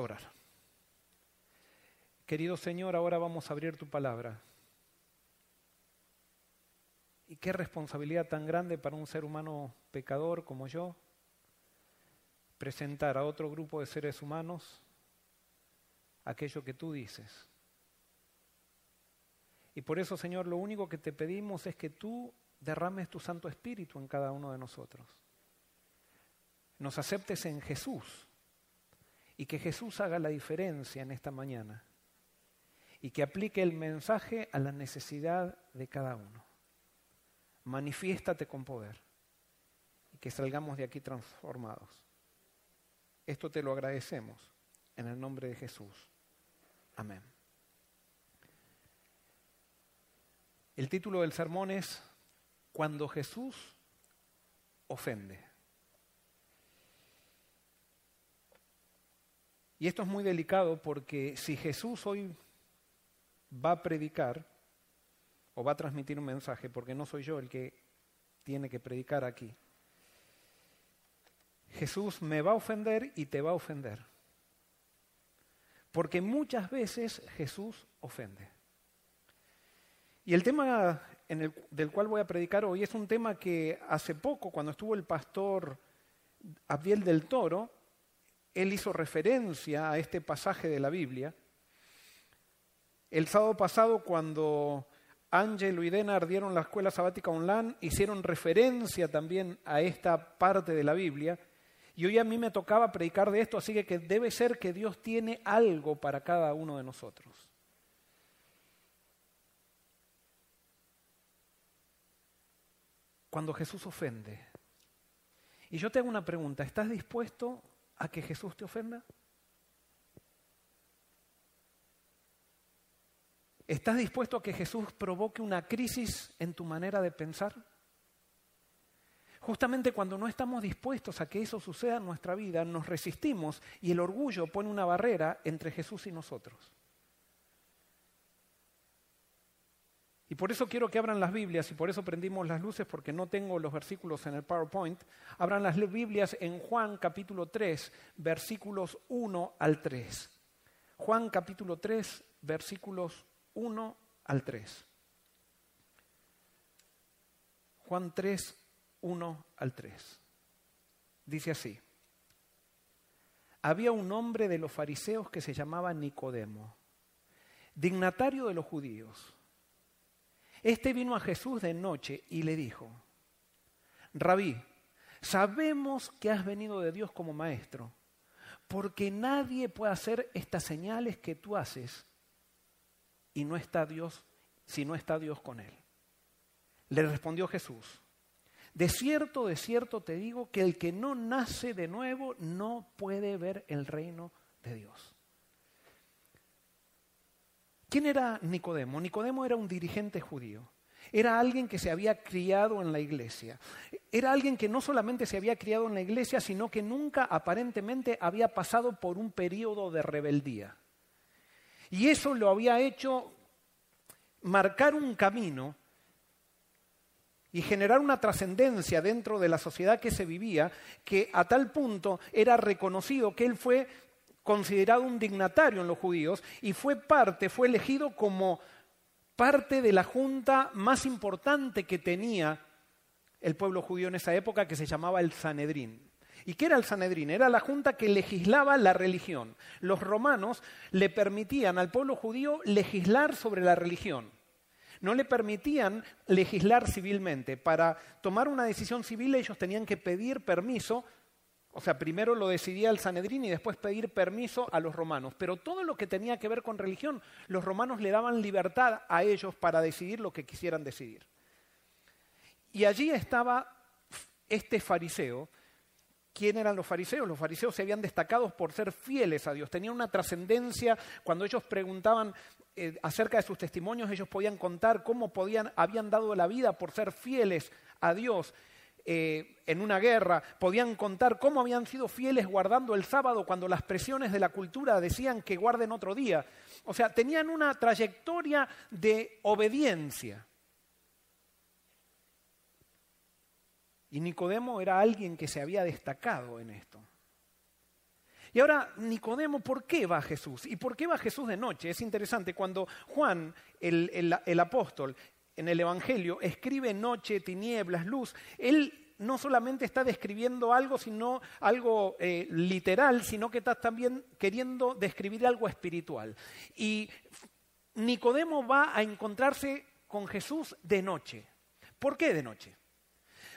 orar. Querido Señor, ahora vamos a abrir tu palabra. Y qué responsabilidad tan grande para un ser humano pecador como yo presentar a otro grupo de seres humanos aquello que tú dices. Y por eso, Señor, lo único que te pedimos es que tú derrames tu Santo Espíritu en cada uno de nosotros. Nos aceptes en Jesús y que Jesús haga la diferencia en esta mañana y que aplique el mensaje a la necesidad de cada uno. Manifiéstate con poder y que salgamos de aquí transformados. Esto te lo agradecemos en el nombre de Jesús. Amén. El título del sermón es Cuando Jesús ofende. Y esto es muy delicado porque si Jesús hoy va a predicar o va a transmitir un mensaje, porque no soy yo el que tiene que predicar aquí, Jesús me va a ofender y te va a ofender. Porque muchas veces Jesús ofende. Y el tema del cual voy a predicar hoy es un tema que hace poco, cuando estuvo el pastor Abdiel del Toro, él hizo referencia a este pasaje de la Biblia. El sábado pasado, cuando Ángel y Dena ardieron la escuela sabática online, hicieron referencia también a esta parte de la Biblia. Y hoy a mí me tocaba predicar de esto, así que debe ser que Dios tiene algo para cada uno de nosotros. Cuando Jesús ofende. Y yo te hago una pregunta, ¿estás dispuesto a que Jesús te ofenda? ¿Estás dispuesto a que Jesús provoque una crisis en tu manera de pensar? Justamente cuando no estamos dispuestos a que eso suceda en nuestra vida, nos resistimos y el orgullo pone una barrera entre Jesús y nosotros. Y por eso quiero que abran las Biblias y por eso prendimos las luces porque no tengo los versículos en el PowerPoint. Abran las Biblias en Juan capítulo 3, versículos 1 al 3. Juan capítulo 3, versículos 1 al 3. Juan 3, 1 al 3. Dice así, había un hombre de los fariseos que se llamaba Nicodemo, dignatario de los judíos. Este vino a Jesús de noche y le dijo, Rabí, sabemos que has venido de Dios como maestro, porque nadie puede hacer estas señales que tú haces y no está Dios si no está Dios con él. Le respondió Jesús, de cierto, de cierto te digo que el que no nace de nuevo no puede ver el reino de Dios. ¿Quién era Nicodemo? Nicodemo era un dirigente judío. Era alguien que se había criado en la iglesia. Era alguien que no solamente se había criado en la iglesia, sino que nunca aparentemente había pasado por un periodo de rebeldía. Y eso lo había hecho marcar un camino y generar una trascendencia dentro de la sociedad que se vivía, que a tal punto era reconocido que él fue considerado un dignatario en los judíos y fue parte, fue elegido como parte de la junta más importante que tenía el pueblo judío en esa época, que se llamaba el Sanedrín. ¿Y qué era el Sanedrín? Era la junta que legislaba la religión. Los romanos le permitían al pueblo judío legislar sobre la religión no le permitían legislar civilmente. Para tomar una decisión civil ellos tenían que pedir permiso, o sea, primero lo decidía el Sanedrín y después pedir permiso a los romanos. Pero todo lo que tenía que ver con religión, los romanos le daban libertad a ellos para decidir lo que quisieran decidir. Y allí estaba este fariseo. ¿Quién eran los fariseos? Los fariseos se habían destacado por ser fieles a Dios, tenían una trascendencia. Cuando ellos preguntaban eh, acerca de sus testimonios, ellos podían contar cómo podían, habían dado la vida por ser fieles a Dios eh, en una guerra, podían contar cómo habían sido fieles guardando el sábado cuando las presiones de la cultura decían que guarden otro día. O sea, tenían una trayectoria de obediencia. Y Nicodemo era alguien que se había destacado en esto. Y ahora, Nicodemo, ¿por qué va Jesús? ¿Y por qué va Jesús de noche? Es interesante, cuando Juan, el, apóstol, en el Evangelio, escribe noche, tinieblas, luz, él no solamente está describiendo algo, sino algo eh, literal, sino que está también queriendo describir algo espiritual. Y Nicodemo va a encontrarse con Jesús de noche. ¿Por qué de noche?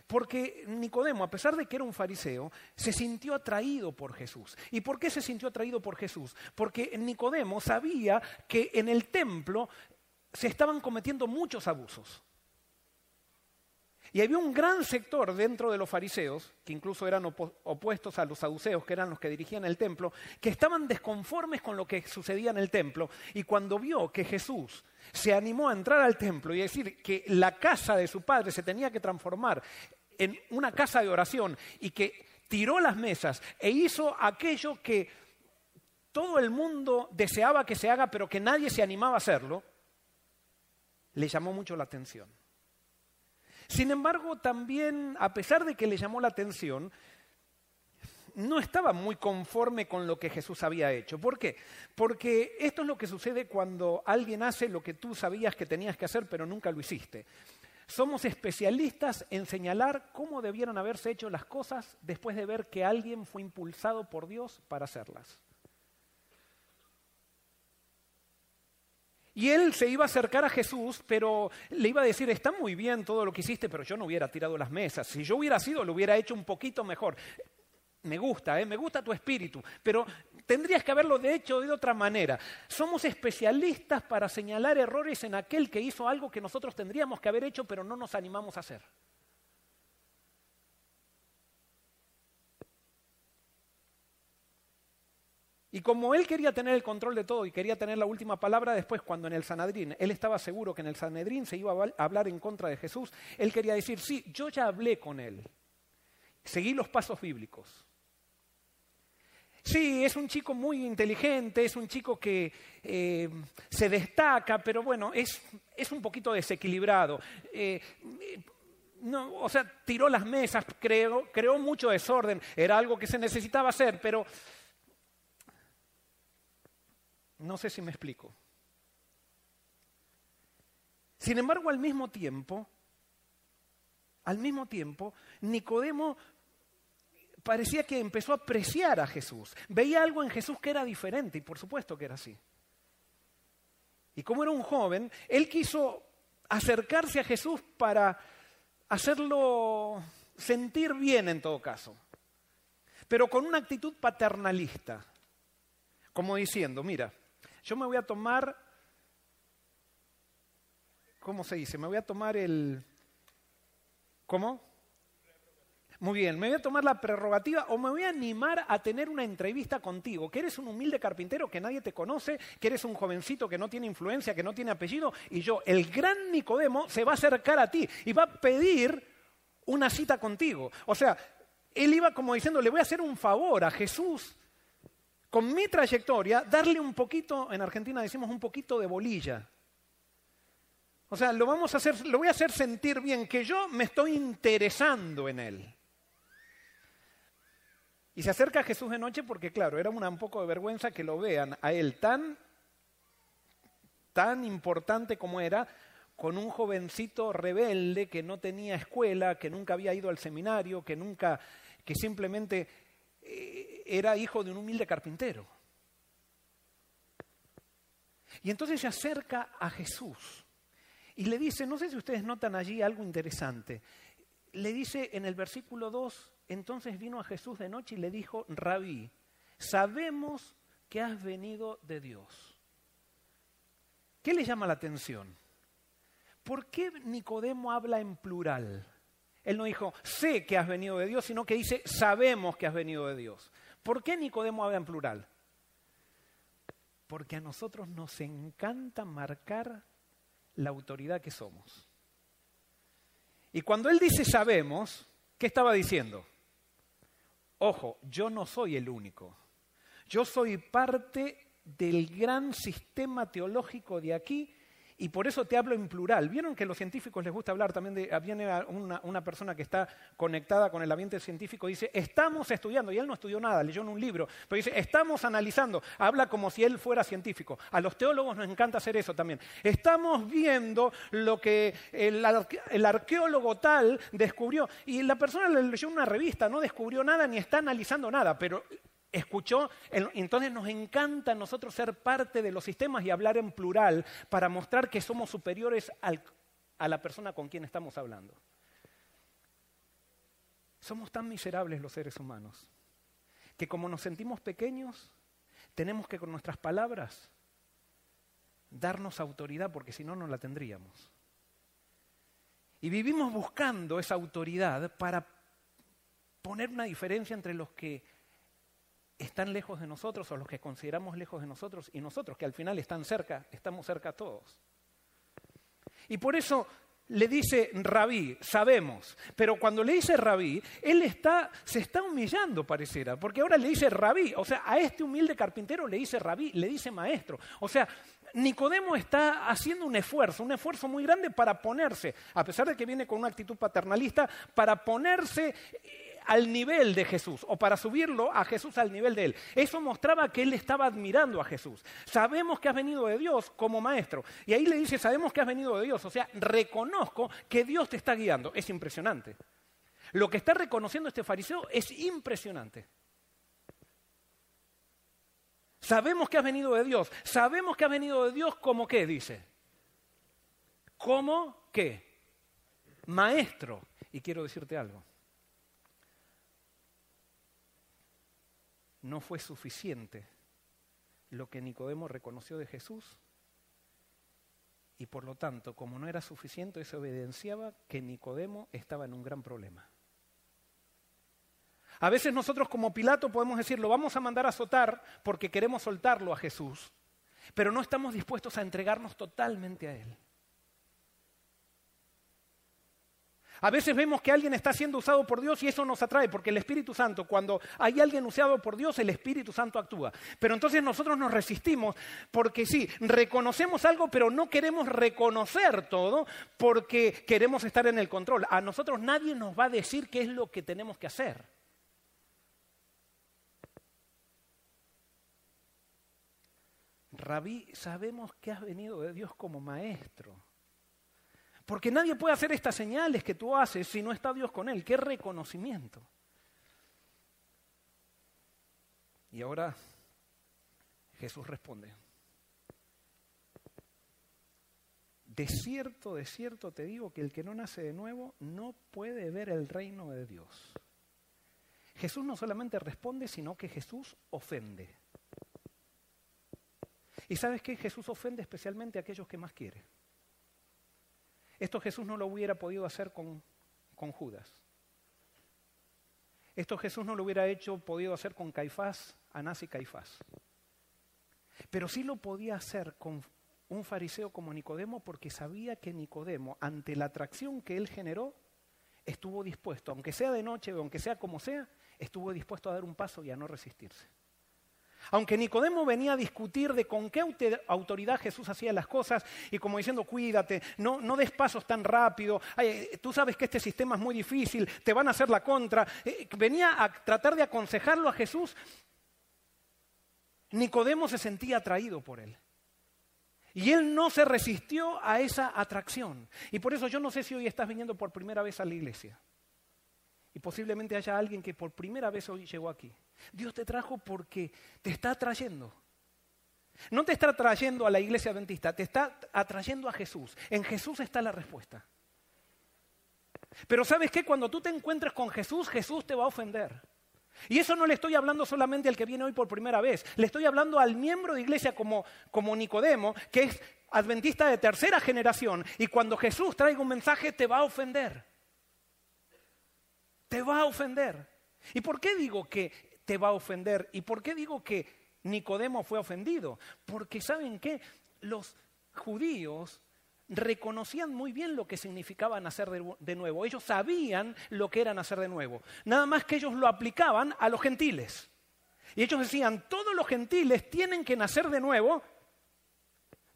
Porque Nicodemo, a pesar de que era un fariseo, se sintió atraído por Jesús. ¿Y por qué se sintió atraído por Jesús? Porque Nicodemo sabía que en el templo se estaban cometiendo muchos abusos. Y había un gran sector dentro de los fariseos, que incluso eran opuestos a los saduceos, que eran los que dirigían el templo, que estaban desconformes con lo que sucedía en el templo. Y cuando vio que Jesús se animó a entrar al templo y a decir que la casa de su padre se tenía que transformar en una casa de oración y que tiró las mesas e hizo aquello que todo el mundo deseaba que se haga, pero que nadie se animaba a hacerlo, le llamó mucho la atención. Sin embargo, también, a pesar de que le llamó la atención, no estaba muy conforme con lo que Jesús había hecho. ¿Por qué? Porque esto es lo que sucede cuando alguien hace lo que tú sabías que tenías que hacer, pero nunca lo hiciste. Somos especialistas en señalar cómo debieran haberse hecho las cosas después de ver que alguien fue impulsado por Dios para hacerlas. Y él se iba a acercar a Jesús, pero le iba a decir, está muy bien todo lo que hiciste, pero yo no hubiera tirado las mesas. Si yo hubiera sido, lo hubiera hecho un poquito mejor. Me gusta, ¿eh? me gusta tu espíritu, pero tendrías que haberlo de hecho de otra manera. Somos especialistas para señalar errores en aquel que hizo algo que nosotros tendríamos que haber hecho, pero no nos animamos a hacer. Y como él quería tener el control de todo y quería tener la última palabra, después cuando en el Sanedrín, él estaba seguro que en el Sanedrín se iba a hablar en contra de Jesús, él quería decir, sí, yo ya hablé con él, seguí los pasos bíblicos. Sí, es un chico muy inteligente, es un chico que eh, se destaca, pero bueno, es, es un poquito desequilibrado. Eh, no, o sea, tiró las mesas, creó, creó mucho desorden, era algo que se necesitaba hacer, pero no sé si me explico. Sin embargo, al mismo tiempo, al mismo tiempo, Nicodemo parecía que empezó a apreciar a Jesús. Veía algo en Jesús que era diferente y por supuesto que era así. Y como era un joven, él quiso acercarse a Jesús para hacerlo sentir bien en todo caso, pero con una actitud paternalista, como diciendo, mira, yo me voy a tomar, ¿cómo se dice? Me voy a tomar el, ¿cómo? Muy bien, me voy a tomar la prerrogativa o me voy a animar a tener una entrevista contigo, que eres un humilde carpintero que nadie te conoce, que eres un jovencito que no tiene influencia, que no tiene apellido, y yo, el gran Nicodemo, se va a acercar a ti y va a pedir una cita contigo. O sea, él iba como diciendo, le voy a hacer un favor a Jesús con mi trayectoria, darle un poquito, en Argentina decimos un poquito de bolilla. O sea, lo vamos a hacer, lo voy a hacer sentir bien, que yo me estoy interesando en él. Y se acerca a Jesús de noche porque, claro, era una, un poco de vergüenza que lo vean a él tan, tan importante como era, con un jovencito rebelde que no tenía escuela, que nunca había ido al seminario, que nunca, que simplemente era hijo de un humilde carpintero. Y entonces se acerca a Jesús y le dice, no sé si ustedes notan allí algo interesante, le dice en el versículo 2, entonces vino a Jesús de noche y le dijo, rabí, sabemos que has venido de Dios. ¿Qué le llama la atención? ¿Por qué Nicodemo habla en plural? Él no dijo, sé que has venido de Dios, sino que dice, sabemos que has venido de Dios. ¿Por qué Nicodemo habla en plural? Porque a nosotros nos encanta marcar la autoridad que somos. Y cuando él dice sabemos, ¿qué estaba diciendo? Ojo, yo no soy el único. Yo soy parte del gran sistema teológico de aquí y por eso te hablo en plural. ¿Vieron que a los científicos les gusta hablar también de, viene una, persona que está conectada con el ambiente científico dice, estamos estudiando, y él no estudió nada, leyó en un libro, pero dice, estamos analizando, habla como si él fuera científico. A los teólogos nos encanta hacer eso también. Estamos viendo lo que el, arqueólogo tal descubrió, y la persona le leyó una revista, no descubrió nada ni está analizando nada, pero escuchó, entonces nos encanta a nosotros ser parte de los sistemas y hablar en plural para mostrar que somos superiores a la persona con quien estamos hablando. Somos tan miserables los seres humanos que como nos sentimos pequeños, tenemos que con nuestras palabras darnos autoridad porque si no, no la tendríamos. Y vivimos buscando esa autoridad para poner una diferencia entre los que están lejos de nosotros o los que consideramos lejos de nosotros y nosotros que al final están cerca, estamos cerca todos. Y por eso le dice rabí, sabemos, pero cuando le dice rabí, él está, se está humillando, pareciera, porque ahora le dice rabí, o sea, a este humilde carpintero le dice rabí, le dice maestro. O sea, Nicodemo está haciendo un esfuerzo, un esfuerzo muy grande para ponerse, a pesar de que viene con una actitud paternalista, para ponerse al nivel de Jesús o para subirlo a Jesús al nivel de él. Eso mostraba que él estaba admirando a Jesús. Sabemos que has venido de Dios como maestro. Y ahí le dice, sabemos que has venido de Dios. O sea, reconozco que Dios te está guiando. Es impresionante. Lo que está reconociendo este fariseo es impresionante. Sabemos que has venido de Dios. Sabemos que has venido de Dios como qué, dice. ¿Cómo qué? Maestro. Y quiero decirte algo. No fue suficiente lo que Nicodemo reconoció de Jesús y por lo tanto, como no era suficiente, eso evidenciaba que Nicodemo estaba en un gran problema. A veces nosotros como Pilato podemos decir, lo vamos a mandar a azotar porque queremos soltarlo a Jesús, pero no estamos dispuestos a entregarnos totalmente a Él. A veces vemos que alguien está siendo usado por Dios y eso nos atrae, porque el Espíritu Santo, cuando hay alguien usado por Dios, el Espíritu Santo actúa. Pero entonces nosotros nos resistimos porque sí, reconocemos algo, pero no queremos reconocer todo porque queremos estar en el control. A nosotros nadie nos va a decir qué es lo que tenemos que hacer. Rabí, sabemos que has venido de Dios como maestro. Porque nadie puede hacer estas señales que tú haces si no está Dios con él. ¡Qué reconocimiento! Y ahora Jesús responde. De cierto, de cierto te digo que el que no nace de nuevo no puede ver el reino de Dios. Jesús no solamente responde, sino que Jesús ofende. ¿Y sabes qué? Jesús ofende especialmente a aquellos que más quiere. Esto Jesús no lo hubiera podido hacer con, Judas. Esto Jesús no lo hubiera hecho, podido hacer con Caifás, Anás y Caifás. Pero sí lo podía hacer con un fariseo como Nicodemo porque sabía que Nicodemo, ante la atracción que él generó, estuvo dispuesto, aunque sea de noche o aunque sea como sea, estuvo dispuesto a dar un paso y a no resistirse. Aunque Nicodemo venía a discutir de con qué autoridad Jesús hacía las cosas y como diciendo, cuídate, no, no des pasos tan rápido, tú sabes que este sistema es muy difícil, te van a hacer la contra, eh, venía a tratar de aconsejarlo a Jesús, Nicodemo se sentía atraído por él. Y él no se resistió a esa atracción. Y por eso yo no sé si hoy estás viniendo por primera vez a la iglesia. Y posiblemente haya alguien que por primera vez hoy llegó aquí. Dios te trajo porque te está atrayendo. No te está atrayendo a la iglesia adventista, te está atrayendo a Jesús. En Jesús está la respuesta. Pero sabes qué, cuando tú te encuentres con Jesús, Jesús te va a ofender. Y eso no le estoy hablando solamente al que viene hoy por primera vez, le estoy hablando al miembro de iglesia como, como Nicodemo, que es adventista de tercera generación, y cuando Jesús traiga un mensaje te va a ofender. Te va a ofender. ¿Y por qué digo que te va a ofender. ¿Y por qué digo que Nicodemo fue ofendido? Porque saben que los judíos reconocían muy bien lo que significaba nacer de, nuevo. Ellos sabían lo que era nacer de nuevo. Nada más que ellos lo aplicaban a los gentiles. Y ellos decían, todos los gentiles tienen que nacer de nuevo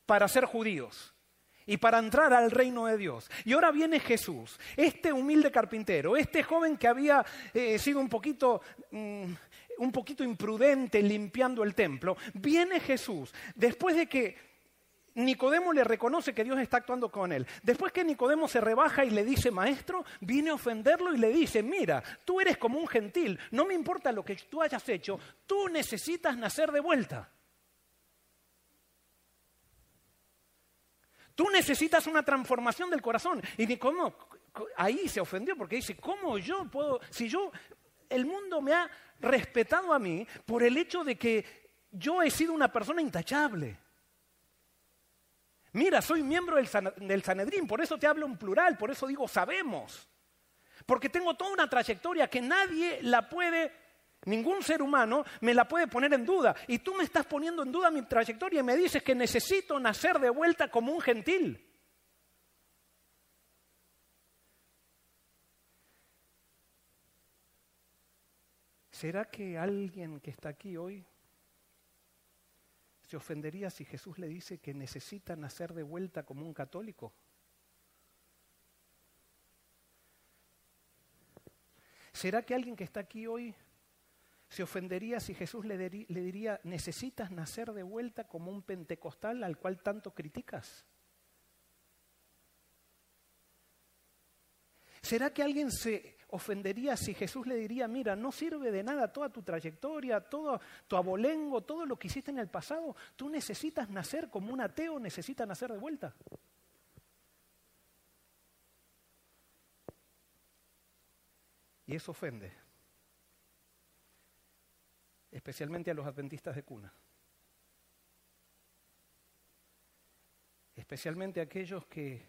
para ser judíos. y para entrar al reino de Dios. Y ahora viene Jesús, este humilde carpintero, este joven que había eh, sido un poquito, mm, un poquito imprudente limpiando el templo. Viene Jesús, después de que Nicodemo le reconoce que Dios está actuando con él. Después que Nicodemo se rebaja y le dice, maestro, viene a ofenderlo y le dice, mira, tú eres como un gentil, no me importa lo que tú hayas hecho, tú necesitas nacer de vuelta. Tú necesitas una transformación del corazón. Y Nicodemo ahí se ofendió porque dice, ¿cómo yo puedo, si yo, el mundo me ha respetado a mí por el hecho de que yo he sido una persona intachable? Mira, soy miembro del, Sanedrín, por eso te hablo en plural, por eso digo sabemos. Porque tengo toda una trayectoria que nadie la puede, ningún ser humano me la puede poner en duda. Y tú me estás poniendo en duda mi trayectoria y me dices que necesito nacer de vuelta como un gentil. ¿Será que alguien que está aquí hoy se ofendería si Jesús le dice que necesita nacer de vuelta como un católico? ¿Será que alguien que está aquí hoy se ofendería si Jesús le, le, diría, necesitas nacer de vuelta como un pentecostal al cual tanto criticas? ¿Será que alguien se ofendería si Jesús le diría, mira, no sirve de nada toda tu trayectoria, todo tu abolengo, todo lo que hiciste en el pasado, tú necesitas nacer como un ateo, necesitas nacer de vuelta. Y eso ofende, especialmente a los adventistas de cuna, especialmente a aquellos que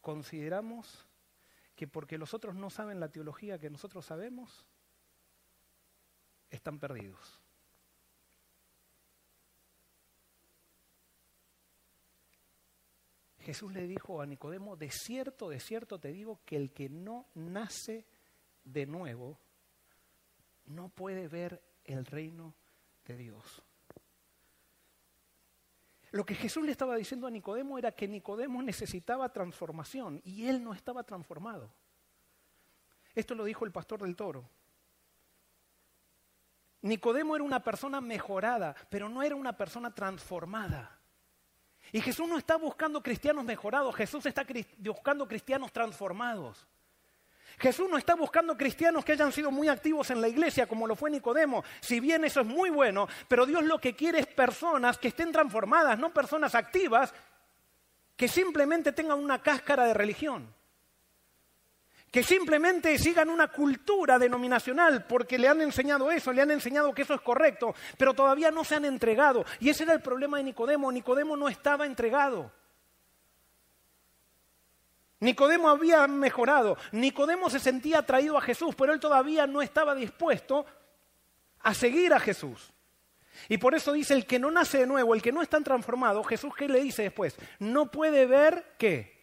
consideramos que porque los otros no saben la teología que nosotros sabemos, están perdidos. Jesús le dijo a Nicodemo, de cierto, de cierto te digo que el que no nace de nuevo no puede ver el reino de Dios. Lo que Jesús le estaba diciendo a Nicodemo era que Nicodemo necesitaba transformación y él no estaba transformado. Esto lo dijo el pastor del toro. Nicodemo era una persona mejorada, pero no era una persona transformada. Y Jesús no está buscando cristianos mejorados, Jesús está buscando cristianos transformados. Jesús no está buscando cristianos que hayan sido muy activos en la iglesia, como lo fue Nicodemo. Si bien eso es muy bueno, pero Dios lo que quiere es personas que estén transformadas, no personas activas que simplemente tengan una cáscara de religión. Que simplemente sigan una cultura denominacional porque le han enseñado eso, le han enseñado que eso es correcto, pero todavía no se han entregado. Y ese era el problema de Nicodemo. Nicodemo no estaba entregado. Nicodemo había mejorado, Nicodemo se sentía atraído a Jesús, pero él todavía no estaba dispuesto a seguir a Jesús. Y por eso dice, el que no nace de nuevo, el que no está transformado, Jesús qué le dice después, no puede ver qué?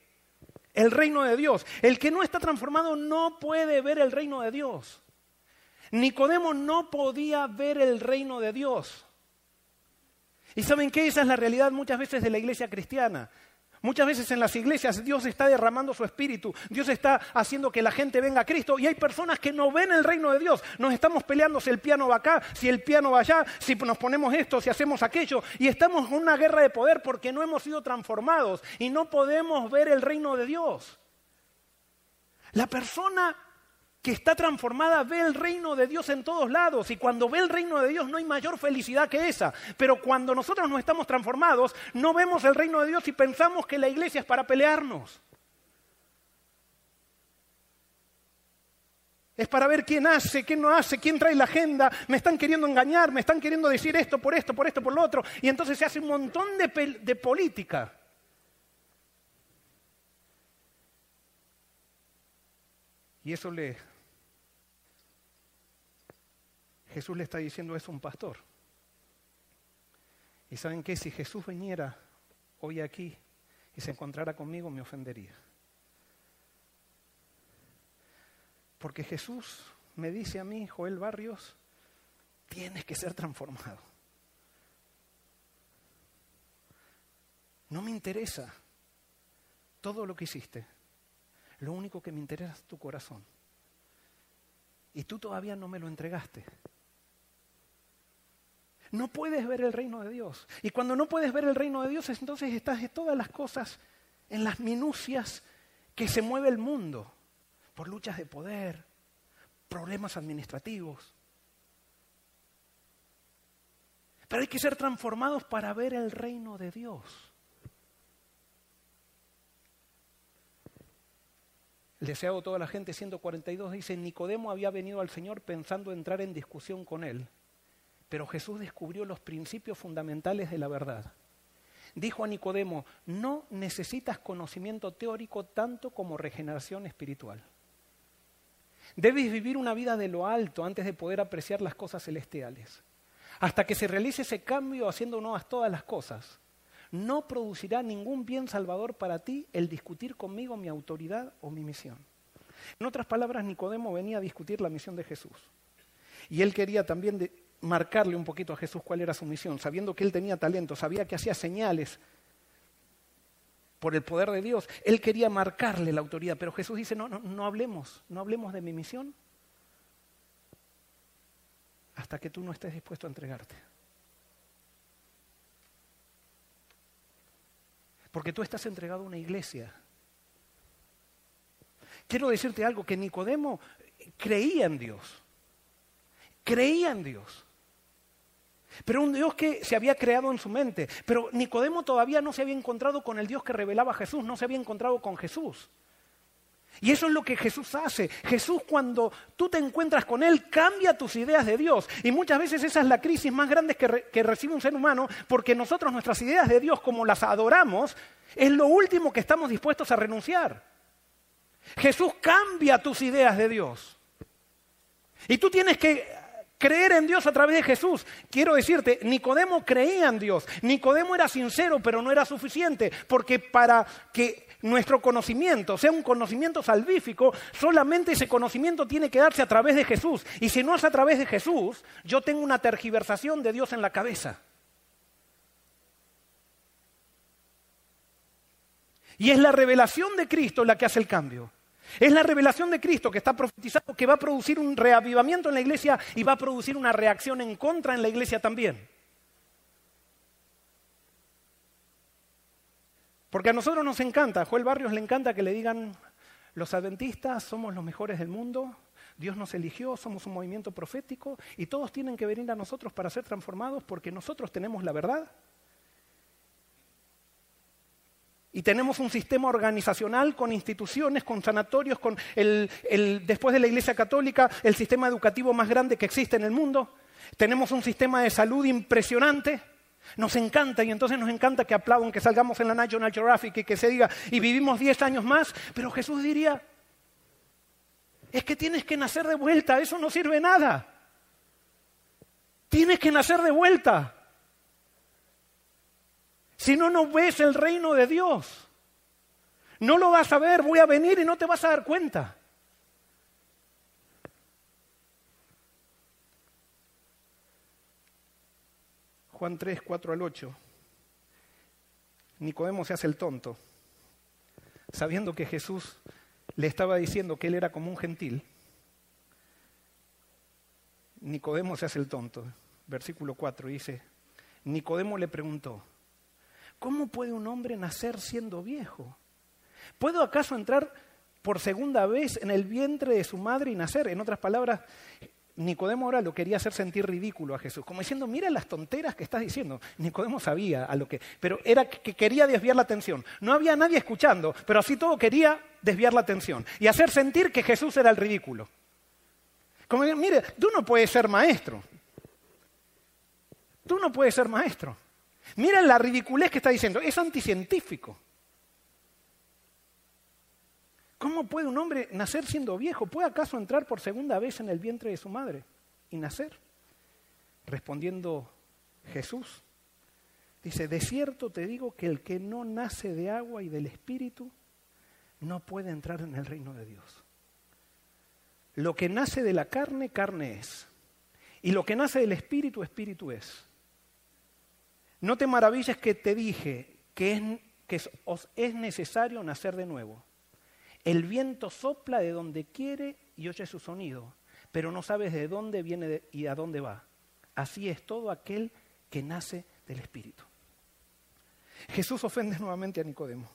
El reino de Dios. El que no está transformado no puede ver el reino de Dios. Nicodemo no podía ver el reino de Dios. ¿Y saben qué? Esa es la realidad muchas veces de la iglesia cristiana. Muchas veces en las iglesias Dios está derramando su espíritu, Dios está haciendo que la gente venga a Cristo y hay personas que no ven el reino de Dios. Nos estamos peleando si el piano va acá, si el piano va allá, si nos ponemos esto, si hacemos aquello y estamos en una guerra de poder porque no hemos sido transformados y no podemos ver el reino de Dios. La persona que está transformada ve el reino de Dios en todos lados y cuando ve el reino de Dios no hay mayor felicidad que esa. Pero cuando nosotros no estamos transformados, no vemos el reino de Dios y pensamos que la iglesia es para pelearnos. Es para ver quién hace, quién no hace, quién trae la agenda. Me están queriendo engañar, me están queriendo decir esto por esto, por esto, por lo otro. Y entonces se hace un montón de, política. Y eso le Jesús le está diciendo es un pastor. Y saben qué, si Jesús viniera hoy aquí y se encontrara conmigo, me ofendería. Porque Jesús me dice a mí, Joel Barrios, tienes que ser transformado. No me interesa todo lo que hiciste. Lo único que me interesa es tu corazón. Y tú todavía no me lo entregaste. No puedes ver el reino de Dios. Y cuando no puedes ver el reino de Dios, entonces estás en todas las cosas, en las minucias que se mueve el mundo, por luchas de poder, problemas administrativos. Pero hay que ser transformados para ver el reino de Dios. El deseado toda la gente, 142, dice, Nicodemo había venido al Señor pensando entrar en discusión con él, pero Jesús descubrió los principios fundamentales de la verdad. Dijo a Nicodemo, no necesitas conocimiento teórico tanto como regeneración espiritual. Debes vivir una vida de lo alto antes de poder apreciar las cosas celestiales. Hasta que se realice ese cambio haciendo nuevas todas las cosas, no producirá ningún bien salvador para ti el discutir conmigo mi autoridad o mi misión. En otras palabras, Nicodemo venía a discutir la misión de Jesús. Y él quería también marcarle un poquito a Jesús cuál era su misión, sabiendo que él tenía talento, sabía que hacía señales por el poder de Dios. Él quería marcarle la autoridad, pero Jesús dice, no, no, no hablemos, no hablemos de mi misión hasta que tú no estés dispuesto a entregarte. Porque tú estás entregado a una iglesia. Quiero decirte algo, que Nicodemo creía en Dios. Creía en Dios. Pero un Dios que se había creado en su mente. Pero Nicodemo todavía no se había encontrado con el Dios que revelaba a Jesús, no se había encontrado con Jesús. Y eso es lo que Jesús hace. Jesús cuando tú te encuentras con Él cambia tus ideas de Dios. Y muchas veces esa es la crisis más grande que, recibe un ser humano porque nosotros nuestras ideas de Dios como las adoramos es lo último que estamos dispuestos a renunciar. Jesús cambia tus ideas de Dios. Y tú tienes que creer en Dios a través de Jesús. Quiero decirte, Nicodemo creía en Dios. Nicodemo era sincero, pero no era suficiente, porque para que nuestro conocimiento sea un conocimiento salvífico, solamente ese conocimiento tiene que darse a través de Jesús. Y si no es a través de Jesús, yo tengo una tergiversación de Dios en la cabeza. Y es la revelación de Cristo la que hace el cambio. Es la revelación de Cristo que está profetizando que va a producir un reavivamiento en la iglesia y va a producir una reacción en contra en la iglesia también. Porque a nosotros nos encanta, a Joel Barrios le encanta que le digan, los adventistas somos los mejores del mundo, Dios nos eligió, somos un movimiento profético y todos tienen que venir a nosotros para ser transformados porque nosotros tenemos la verdad. Y tenemos un sistema organizacional con instituciones, con sanatorios, con el, después de la Iglesia Católica, el sistema educativo más grande que existe en el mundo. Tenemos un sistema de salud impresionante. Nos encanta y entonces nos encanta que aplaudan, que salgamos en la National Geographic y que se diga, y vivimos 10 años más, pero Jesús diría, es que tienes que nacer de vuelta, eso no sirve nada. Tienes que nacer de vuelta. Si no, no ves el reino de Dios. No lo vas a ver, voy a venir y no te vas a dar cuenta. Juan 3, 4 al 8. Nicodemo se hace el tonto, sabiendo que Jesús le estaba diciendo que él era como un gentil. Nicodemo se hace el tonto. Versículo 4 dice, Nicodemo le preguntó, ¿cómo puede un hombre nacer siendo viejo? ¿Puedo acaso entrar por segunda vez en el vientre de su madre y nacer? En otras palabras, Nicodemo ahora lo quería hacer sentir ridículo a Jesús, como diciendo, mira las tonteras que estás diciendo. Nicodemo sabía a lo que, pero era que quería desviar la atención. No había nadie escuchando, pero así todo quería desviar la atención y hacer sentir que Jesús era el ridículo. Como, mire, tú no puedes ser maestro. Tú no puedes ser maestro. Mira la ridiculez que está diciendo, es anticientífico. ¿Cómo puede un hombre nacer siendo viejo? ¿Puede acaso entrar por segunda vez en el vientre de su madre y nacer? Respondiendo Jesús, dice, de cierto te digo que el que no nace de agua y del Espíritu no puede entrar en el reino de Dios. Lo que nace de la carne, carne es. Y lo que nace del Espíritu, Espíritu es. No te maravilles que te dije que es que os es necesario nacer de nuevo. El viento sopla de donde quiere y oye su sonido, pero no sabes de dónde viene y a dónde va. Así es todo aquel que nace del Espíritu. Jesús ofende nuevamente a Nicodemo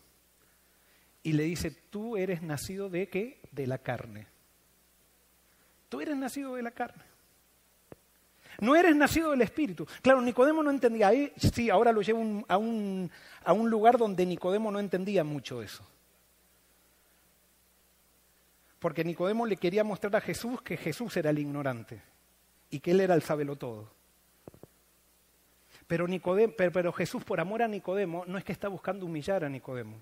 y le dice, tú eres nacido de qué? De la carne. Tú eres nacido de la carne. No eres nacido del Espíritu. Claro, Nicodemo no entendía. Ahí, sí, ahora lo llevo a, un, lugar donde Nicodemo no entendía mucho eso. Porque Nicodemo le quería mostrar a Jesús que Jesús era el ignorante y que él era el sábelo todo. Pero, pero, Jesús, por amor a Nicodemo, no es que está buscando humillar a Nicodemo,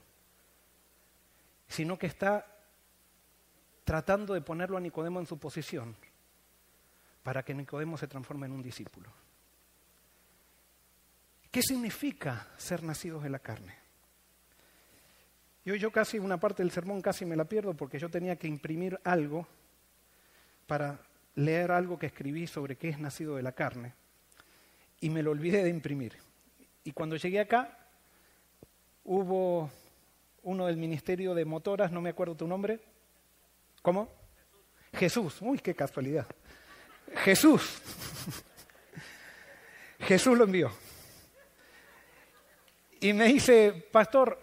sino que está tratando de ponerlo a Nicodemo en su posición para que Nicodemo se transforme en un discípulo. ¿Qué significa ser nacidos de la carne? Yo, yo casi una parte del sermón casi me la pierdo porque yo tenía que imprimir algo para leer algo que escribí sobre qué es nacido de la carne y me lo olvidé de imprimir. Y cuando llegué acá, hubo uno del Ministerio de Motoras, no me acuerdo tu nombre. ¿Cómo? Jesús. Uy, qué casualidad. Jesús. Jesús lo envió. Y me dice, pastor,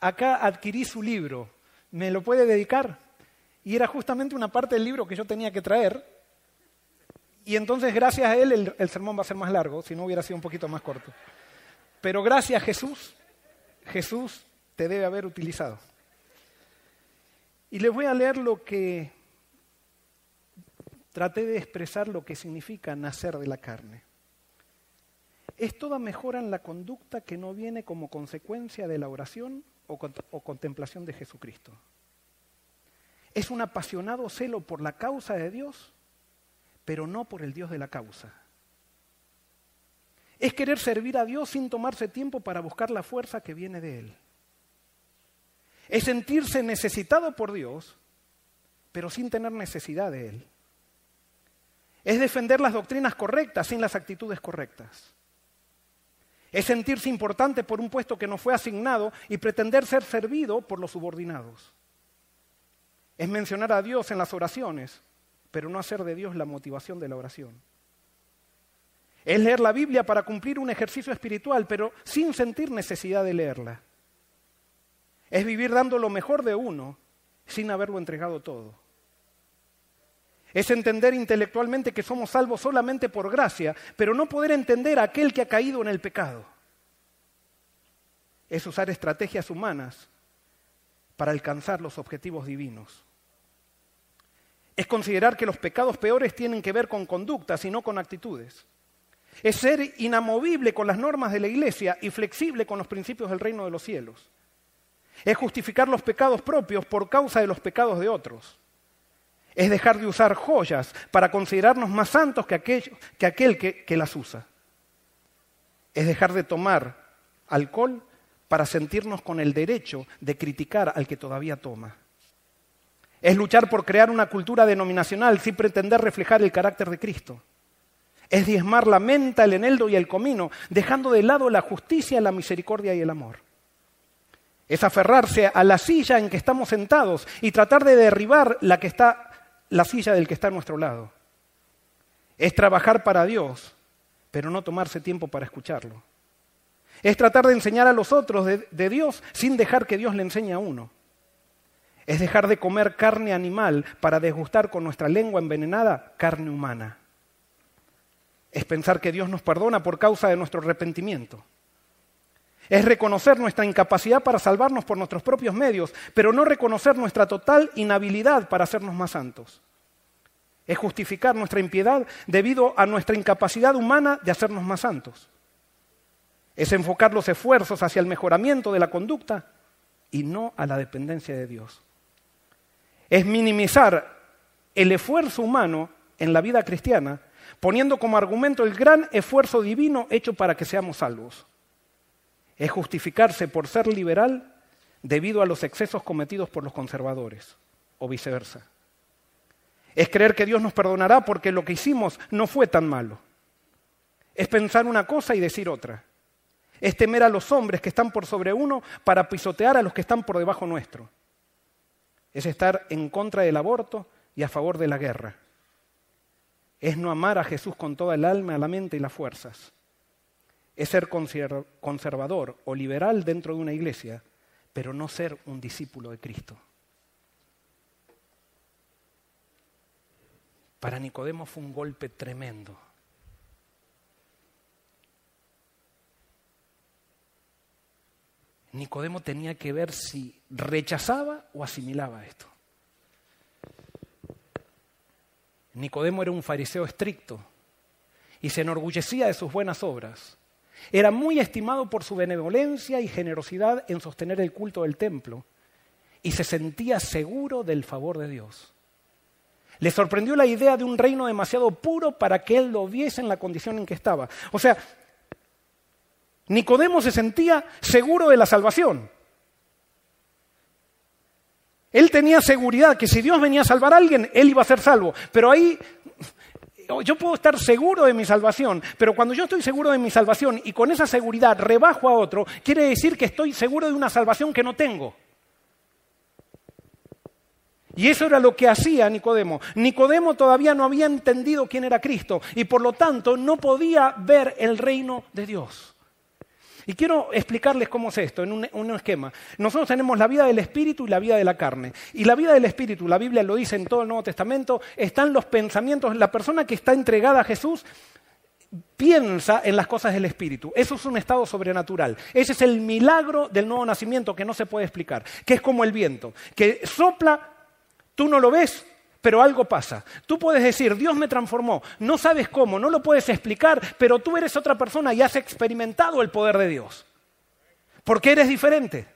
acá adquirí su libro, ¿me lo puede dedicar? Y era justamente una parte del libro que yo tenía que traer, y entonces gracias a él el, sermón va a ser más largo, si no hubiera sido un poquito más corto. Pero gracias a Jesús, Jesús te debe haber utilizado. Y les voy a leer lo que traté de expresar lo que significa nacer de la carne. Es toda mejora en la conducta que no viene como consecuencia de la oración o, o contemplación de Jesucristo. Es un apasionado celo por la causa de Dios pero no por el Dios de la causa. Es querer servir a Dios sin tomarse tiempo para buscar la fuerza que viene de Él. Es sentirse necesitado por Dios, pero sin tener necesidad de Él. Es defender las doctrinas correctas sin las actitudes correctas. Es sentirse importante por un puesto que no fue asignado y pretender ser servido por los subordinados. Es mencionar a Dios en las oraciones, pero no hacer de Dios la motivación de la oración. Es leer la Biblia para cumplir un ejercicio espiritual, pero sin sentir necesidad de leerla. Es vivir dando lo mejor de uno sin haberlo entregado todo. Es entender intelectualmente que somos salvos solamente por gracia, pero no poder entender a aquel que ha caído en el pecado. Es usar estrategias humanas para alcanzar los objetivos divinos. Es considerar que los pecados peores tienen que ver con conductas y no con actitudes. Es ser inamovible con las normas de la Iglesia y flexible con los principios del reino de los cielos. Es justificar los pecados propios por causa de los pecados de otros. Es dejar de usar joyas para considerarnos más santos que aquel, que, que las usa. Es dejar de tomar alcohol para sentirnos con el derecho de criticar al que todavía toma. Es luchar por crear una cultura denominacional sin pretender reflejar el carácter de Cristo. Es diezmar la menta, el eneldo y el comino, dejando de lado la justicia, la misericordia y el amor. Es aferrarse a la silla en que estamos sentados y tratar de derribar la, que está, la silla del que está a nuestro lado. Es trabajar para Dios, pero no tomarse tiempo para escucharlo. Es tratar de enseñar a los otros de, Dios sin dejar que Dios le enseñe a uno. Es dejar de comer carne animal para degustar con nuestra lengua envenenada carne humana. Es pensar que Dios nos perdona por causa de nuestro arrepentimiento. Es reconocer nuestra incapacidad para salvarnos por nuestros propios medios, pero no reconocer nuestra total inhabilidad para hacernos más santos. Es justificar nuestra impiedad debido a nuestra incapacidad humana de hacernos más santos. Es enfocar los esfuerzos hacia el mejoramiento de la conducta y no a la dependencia de Dios es minimizar el esfuerzo humano en la vida cristiana, poniendo como argumento el gran esfuerzo divino hecho para que seamos salvos. Es justificarse por ser liberal debido a los excesos cometidos por los conservadores, o viceversa. Es creer que Dios nos perdonará porque lo que hicimos no fue tan malo. Es pensar una cosa y decir otra. es temer a los hombres que están por sobre uno para pisotear a los que están por debajo nuestro. Es estar en contra del aborto y a favor de la guerra. Es no amar a Jesús con toda el alma, la mente y las fuerzas. Es ser conservador o liberal dentro de una iglesia, pero no ser un discípulo de Cristo. Para Nicodemo fue un golpe tremendo. Nicodemo tenía que ver si rechazaba o asimilaba esto. Nicodemo era un fariseo estricto y se enorgullecía de sus buenas obras. Era muy estimado por su benevolencia y generosidad en sostener el culto del templo y se sentía seguro del favor de Dios. Le sorprendió la idea de un reino demasiado puro para que él lo viese en la condición en que estaba. O sea, Nicodemo se sentía seguro de la salvación. Él tenía seguridad que si Dios venía a salvar a alguien, él iba a ser salvo. Pero ahí yo puedo estar seguro de mi salvación, pero cuando yo estoy seguro de mi salvación y con esa seguridad rebajo a otro, quiere decir que estoy seguro de una salvación que no tengo. Y eso era lo que hacía Nicodemo. Nicodemo todavía no había entendido quién era Cristo y por lo tanto no podía ver el reino de Dios. Y quiero explicarles cómo es esto, en un, esquema. Nosotros tenemos la vida del espíritu y la vida de la carne. Y la vida del espíritu, la Biblia lo dice en todo el Nuevo Testamento, están los pensamientos. La persona que está entregada a Jesús piensa en las cosas del espíritu. Eso es un estado sobrenatural. Ese es el milagro del nuevo nacimiento que no se puede explicar, que es como el viento, que sopla, tú no lo ves, pero algo pasa. Tú puedes decir, Dios me transformó, no sabes cómo, no lo puedes explicar, pero tú eres otra persona y has experimentado el poder de Dios. Porque eres diferente.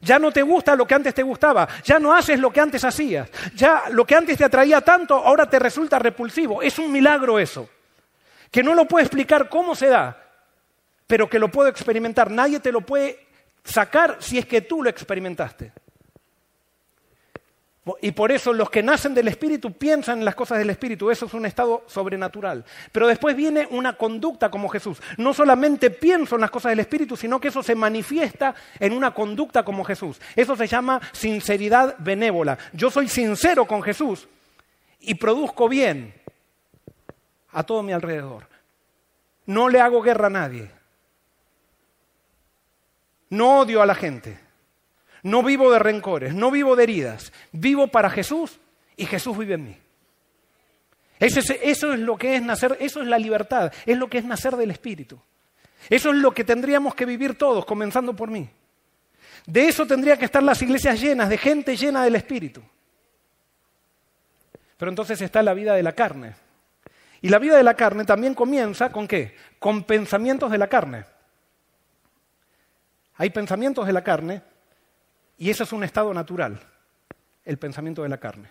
Ya no te gusta lo que antes te gustaba, ya no haces lo que antes hacías, ya lo que antes te atraía tanto ahora te resulta repulsivo. Es un milagro eso, que no lo puedo explicar cómo se da, pero que lo puedo experimentar. Nadie te lo puede sacar si es que tú lo experimentaste. Y por eso los que nacen del Espíritu piensan en las cosas del Espíritu. Eso es un estado sobrenatural. Pero después viene una conducta como Jesús. No solamente pienso en las cosas del Espíritu, sino que eso se manifiesta en una conducta como Jesús. Eso se llama sinceridad benévola. Yo soy sincero con Jesús y produzco bien a todo mi alrededor. No le hago guerra a nadie. No odio a la gente. No vivo de rencores, no vivo de heridas, vivo para Jesús y Jesús vive en mí. Eso es, lo que es nacer, eso es la libertad, es lo que es nacer del Espíritu. Eso es lo que tendríamos que vivir todos, comenzando por mí. De eso tendría que estar las iglesias llenas, de gente llena del Espíritu. Pero entonces está la vida de la carne. Y la vida de la carne también comienza con qué? Con pensamientos de la carne. Hay pensamientos de la carne y eso es un estado natural, el pensamiento de la carne.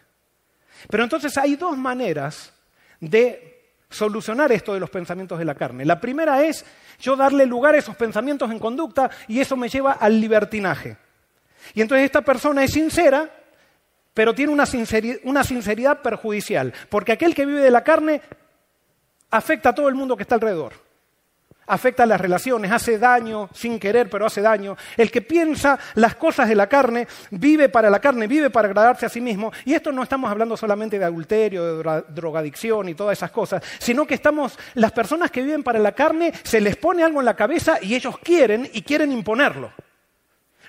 Pero entonces hay dos maneras de solucionar esto de los pensamientos de la carne. La primera es yo darle lugar a esos pensamientos en conducta y eso me lleva al libertinaje. Y entonces esta persona es sincera, pero tiene una sinceridad, una sinceridad perjudicial, porque aquel que vive de la carne afecta a todo el mundo que está alrededor afecta las relaciones, hace daño sin querer, pero hace daño. El que piensa las cosas de la carne, vive para la carne, vive para agradarse a sí mismo. Y esto no estamos hablando solamente de adulterio, de drogadicción y todas esas cosas, sino que estamos, las personas que viven para la carne, se les pone algo en la cabeza y ellos quieren y quieren imponerlo.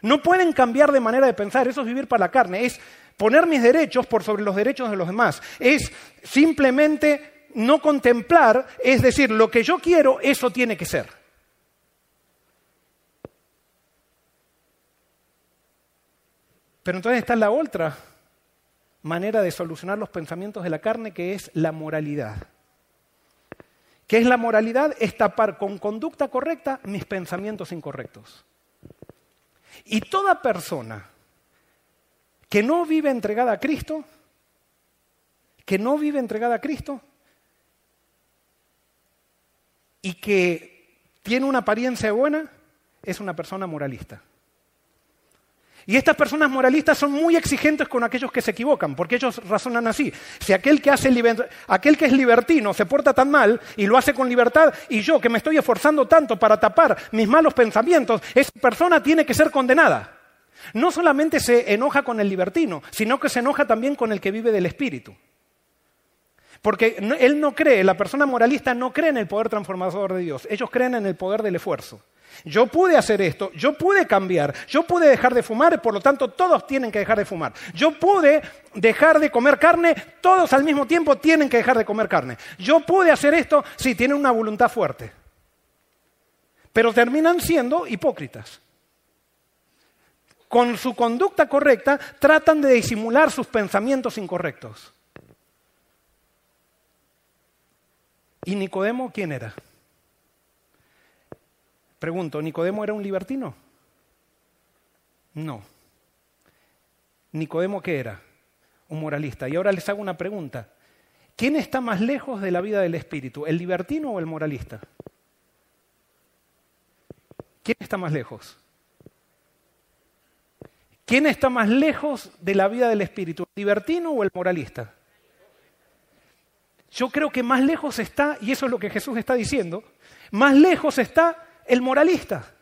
No pueden cambiar de manera de pensar, eso es vivir para la carne, es poner mis derechos por sobre los derechos de los demás, es simplemente no contemplar es decir, lo que yo quiero, eso tiene que ser. Pero entonces está la otra manera de solucionar los pensamientos de la carne, que es la moralidad. ¿Qué es la moralidad? Es tapar con conducta correcta mis pensamientos incorrectos. Y toda persona que no vive entregada a Cristo, que no vive entregada a Cristo, y que tiene una apariencia buena, es una persona moralista. Y estas personas moralistas son muy exigentes con aquellos que se equivocan, porque ellos razonan así. Si aquel que, hace aquel que es libertino se porta tan mal y lo hace con libertad, y yo que me estoy esforzando tanto para tapar mis malos pensamientos, esa persona tiene que ser condenada. No solamente se enoja con el libertino, sino que se enoja también con el que vive del espíritu. Porque él no cree, la persona moralista no cree en el poder transformador de Dios, ellos creen en el poder del esfuerzo. Yo pude hacer esto, yo pude cambiar, yo pude dejar de fumar, por lo tanto todos tienen que dejar de fumar. Yo pude dejar de comer carne, todos al mismo tiempo tienen que dejar de comer carne. Yo pude hacer esto, sí, tienen una voluntad fuerte. Pero terminan siendo hipócritas. Con su conducta correcta tratan de disimular sus pensamientos incorrectos. ¿Y Nicodemo quién era? Pregunto, ¿Nicodemo era un libertino? No. ¿Nicodemo qué era? Un moralista. Y ahora les hago una pregunta. ¿Quién está más lejos de la vida del espíritu, el libertino o el moralista? ¿Quién está más lejos? ¿Quién está más lejos de la vida del espíritu, el libertino o el moralista? Yo creo que más lejos está, y eso es lo que Jesús está diciendo, más lejos está el moralista.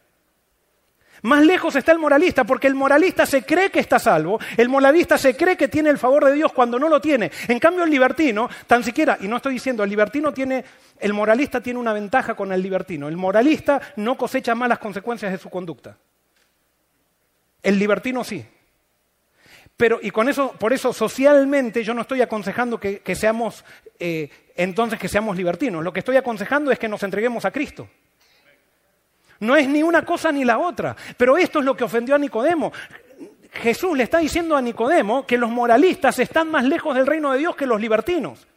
Más lejos está el moralista, porque el moralista se cree que está salvo, el moralista se cree que tiene el favor de Dios cuando no lo tiene. En cambio, el libertino, tan siquiera, y no estoy diciendo, el libertino tiene, el moralista tiene una ventaja con el libertino. El moralista no cosecha malas consecuencias de su conducta. El libertino sí. Pero, y con eso, por eso socialmente yo no estoy aconsejando que, seamos, eh, entonces que seamos libertinos. Lo que estoy aconsejando es que nos entreguemos a Cristo. No es ni una cosa ni la otra. Pero esto es lo que ofendió a Nicodemo. Jesús le está diciendo a Nicodemo que los moralistas están más lejos del reino de Dios que los libertinos.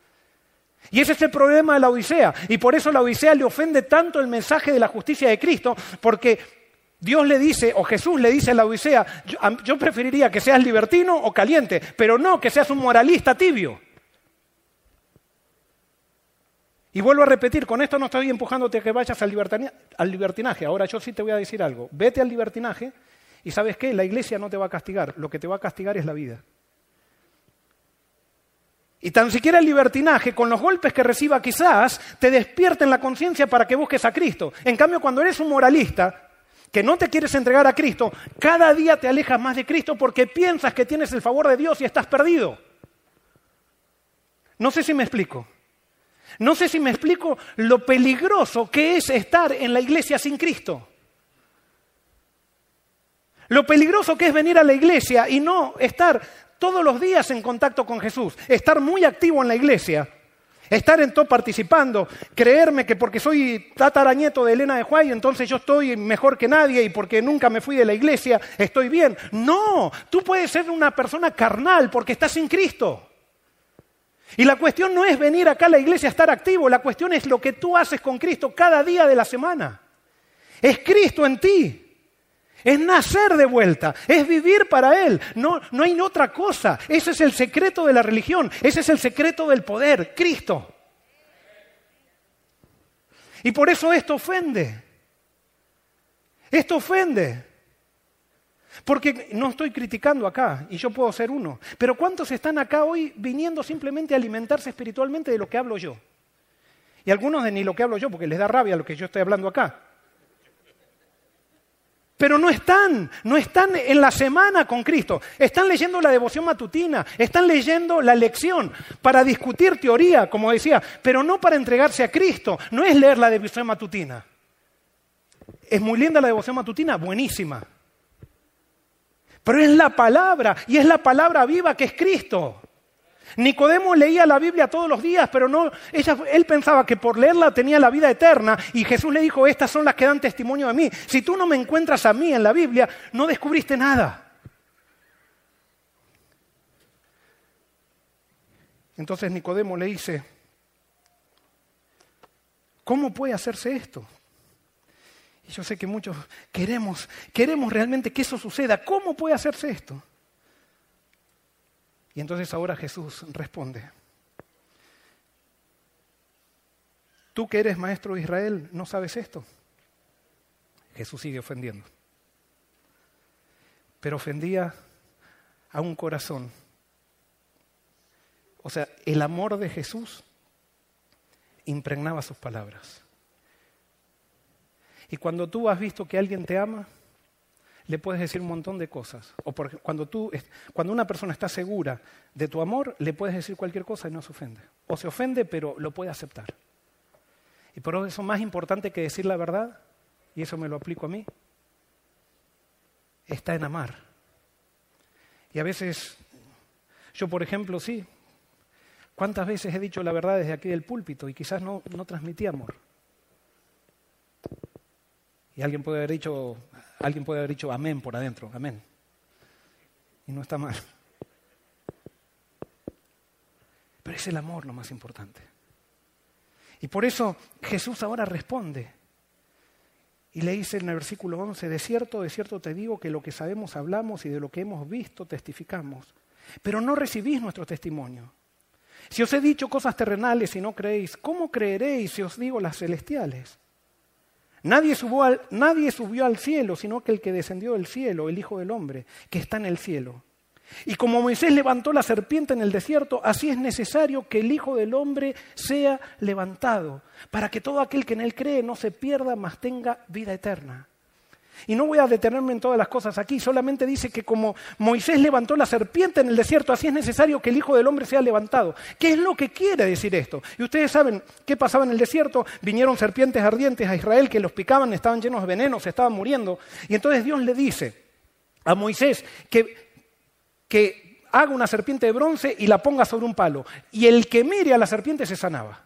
Y ese es el problema de la Odisea. Y por eso la Odisea le ofende tanto el mensaje de la justicia de Cristo, porque Dios le dice, o Jesús le dice a la Odisea, yo, preferiría que seas libertino o caliente, pero no que seas un moralista tibio. Y vuelvo a repetir, con esto no estoy empujándote a que vayas al, libertinaje. Ahora yo sí te voy a decir algo. Vete al libertinaje y sabes qué, la iglesia no te va a castigar. Lo que te va a castigar es la vida. Y tan siquiera el libertinaje, con los golpes que reciba quizás, te despierten la conciencia para que busques a Cristo. En cambio, cuando eres un moralista, que no te quieres entregar a Cristo, cada día te alejas más de Cristo porque piensas que tienes el favor de Dios y estás perdido. No sé si me explico. No sé si me explico lo peligroso que es estar en la iglesia sin Cristo. Lo peligroso que es venir a la iglesia y no estar todos los días en contacto con Jesús, estar muy activo en la iglesia, estar en todo participando, creerme que porque soy tatarañeto de Elena de Juárez, entonces yo estoy mejor que nadie y porque nunca me fui de la iglesia, estoy bien. No, tú puedes ser una persona carnal porque estás sin Cristo. Y la cuestión no es venir acá a la iglesia a estar activo, la cuestión es lo que tú haces con Cristo cada día de la semana. Es Cristo en ti. Es nacer de vuelta, es vivir para Él. No, no hay otra cosa. Ese es el secreto de la religión, ese es el secreto del poder, Cristo. Y por eso esto ofende. Esto ofende. Porque no estoy criticando acá, y yo puedo ser uno, pero ¿cuántos están acá hoy viniendo simplemente a alimentarse espiritualmente de lo que hablo yo? Y algunos de ni lo que hablo yo, porque les da rabia lo que yo estoy hablando acá. Pero no están, no están en la semana con Cristo. Están leyendo la devoción matutina, están leyendo la lección para discutir teoría, como decía, pero no para entregarse a Cristo. No es leer la devoción matutina. Es muy linda la devoción matutina, buenísima. Pero es la palabra, y es la palabra viva que es Cristo. Nicodemo leía la Biblia todos los días, pero no, él pensaba que por leerla tenía la vida eterna y Jesús le dijo, estas son las que dan testimonio de mí. Si tú no me encuentras a mí en la Biblia, no descubriste nada. Entonces Nicodemo le dice, ¿cómo puede hacerse esto? Y yo sé que muchos queremos, queremos realmente que eso suceda. ¿Cómo puede hacerse esto? Y entonces ahora Jesús responde. Tú que eres maestro de Israel, ¿no sabes esto? Jesús sigue ofendiendo. pero ofendía a un corazón. O sea, el amor de Jesús impregnaba sus palabras. Y cuando tú has visto que alguien te ama, le puedes decir un montón de cosas. O cuando, tú, cuando una persona está segura de tu amor, le puedes decir cualquier cosa y no se ofende. O se ofende, pero lo puede aceptar. Y por eso más importante que decir la verdad, y eso me lo aplico a mí, está en amar. Y a veces, yo por ejemplo, sí, ¿cuántas veces he dicho la verdad desde aquí del púlpito y quizás no, no transmití amor? Y alguien puede haber dicho, alguien puede haber dicho amén por adentro, amén. Y no está mal. Pero es el amor lo más importante. Y por eso Jesús ahora responde. Y le dice en el versículo 11, de cierto, de cierto te digo que lo que sabemos hablamos y de lo que hemos visto testificamos, pero no recibís nuestro testimonio. Si os he dicho cosas terrenales y no creéis, ¿cómo creeréis si os digo las celestiales? Nadie subió, al, nadie subió al cielo, sino que el que descendió del cielo, el Hijo del Hombre, que está en el cielo. Y como Moisés levantó la serpiente en el desierto, así es necesario que el Hijo del Hombre sea levantado, para que todo aquel que en él cree no se pierda, mas tenga vida eterna. Y no voy a detenerme en todas las cosas aquí, solamente dice que como Moisés levantó la serpiente en el desierto, así es necesario que el Hijo del Hombre sea levantado. ¿Qué es lo que quiere decir esto? Y ustedes saben qué pasaba en el desierto. Vinieron serpientes ardientes a Israel que los picaban, estaban llenos de veneno, se estaban muriendo. Y entonces Dios le dice a Moisés que que haga una serpiente de bronce y la ponga sobre un palo. Y el que mire a la serpiente se sanaba.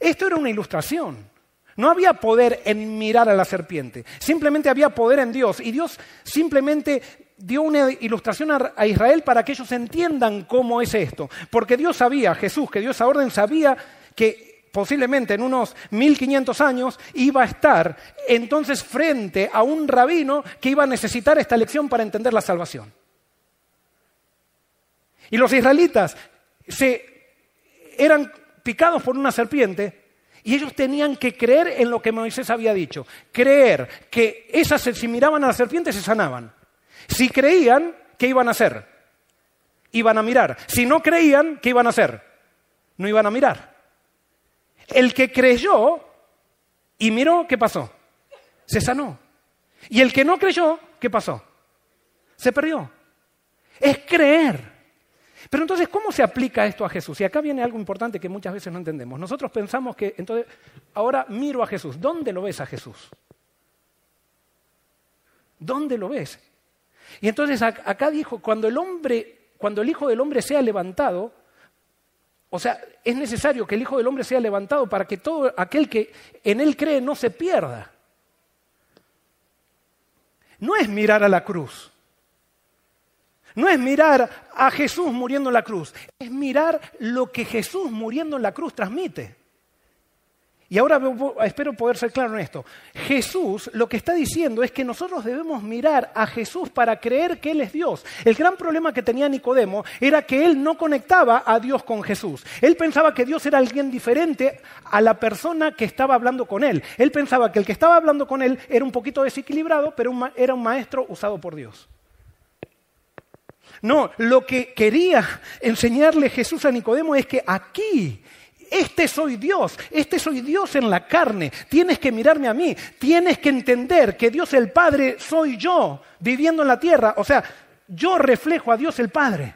Esto era una ilustración. No había poder en mirar a la serpiente, simplemente había poder en Dios. Y Dios simplemente dio una ilustración a Israel para que ellos entiendan cómo es esto. Porque Dios sabía, Jesús, que dio esa orden, sabía que posiblemente en unos 1500 años, iba a estar entonces frente a un rabino que iba a necesitar esta lección para entender la salvación. Y los israelitas se eran picados por una serpiente y ellos tenían que creer en lo que Moisés había dicho, creer que esas si miraban a la serpiente se sanaban. Si creían, ¿qué iban a hacer? Iban a mirar. Si no creían, ¿qué iban a hacer? No iban a mirar. El que creyó y miró, ¿qué pasó? Se sanó. Y el que no creyó, ¿qué pasó? Se perdió. Es creer. Pero entonces, ¿cómo se aplica esto a Jesús? Y acá viene algo importante que muchas veces no entendemos. Nosotros pensamos que, entonces, ahora miro a Jesús. ¿Dónde lo ves a Jesús? ¿Dónde lo ves? Y entonces acá dijo, cuando el hombre, cuando el Hijo del Hombre sea levantado, o sea, es necesario que el Hijo del Hombre sea levantado para que todo aquel que en Él cree no se pierda. No es mirar a la cruz. No es mirar a Jesús muriendo en la cruz. Es mirar lo que Jesús muriendo en la cruz transmite. Y ahora espero poder ser claro en esto. Jesús lo que está diciendo es que nosotros debemos mirar a Jesús para creer que Él es Dios. El gran problema que tenía Nicodemo era que él no conectaba a Dios con Jesús. Él pensaba que Dios era alguien diferente a la persona que estaba hablando con él. Él pensaba que el que estaba hablando con él era un poquito desequilibrado, pero era un maestro usado por Dios. No, lo que quería enseñarle Jesús a Nicodemo es que aquí este soy Dios, este soy Dios en la carne. Tienes que mirarme a mí, tienes que entender que Dios el Padre soy yo viviendo en la tierra. O sea, yo reflejo a Dios el Padre.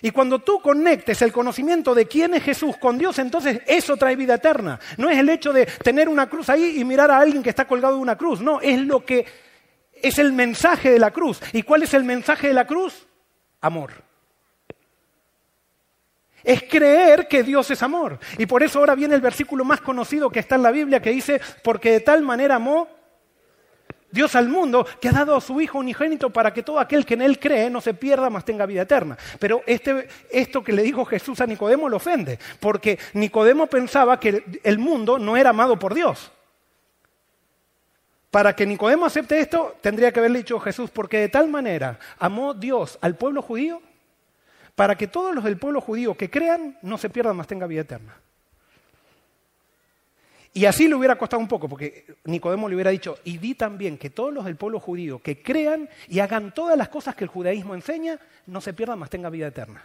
Y cuando tú conectes el conocimiento de quién es Jesús con Dios, entonces eso trae vida eterna. No es el hecho de tener una cruz ahí y mirar a alguien que está colgado de una cruz. No, es lo que es el mensaje de la cruz. ¿Y cuál es el mensaje de la cruz? Amor es creer que Dios es amor. Y por eso ahora viene el versículo más conocido que está en la Biblia que dice, porque de tal manera amó Dios al mundo que ha dado a su Hijo unigénito para que todo aquel que en Él cree no se pierda, mas tenga vida eterna. Pero este, esto que le dijo Jesús a Nicodemo lo ofende, porque Nicodemo pensaba que el mundo no era amado por Dios. Para que Nicodemo acepte esto, tendría que haberle dicho Jesús, porque de tal manera amó Dios al pueblo judío para que todos los del pueblo judío que crean no se pierdan, más tenga vida eterna. Y así le hubiera costado un poco, porque Nicodemo le hubiera dicho, y di también que todos los del pueblo judío que crean y hagan todas las cosas que el judaísmo enseña, no se pierdan, más tenga vida eterna.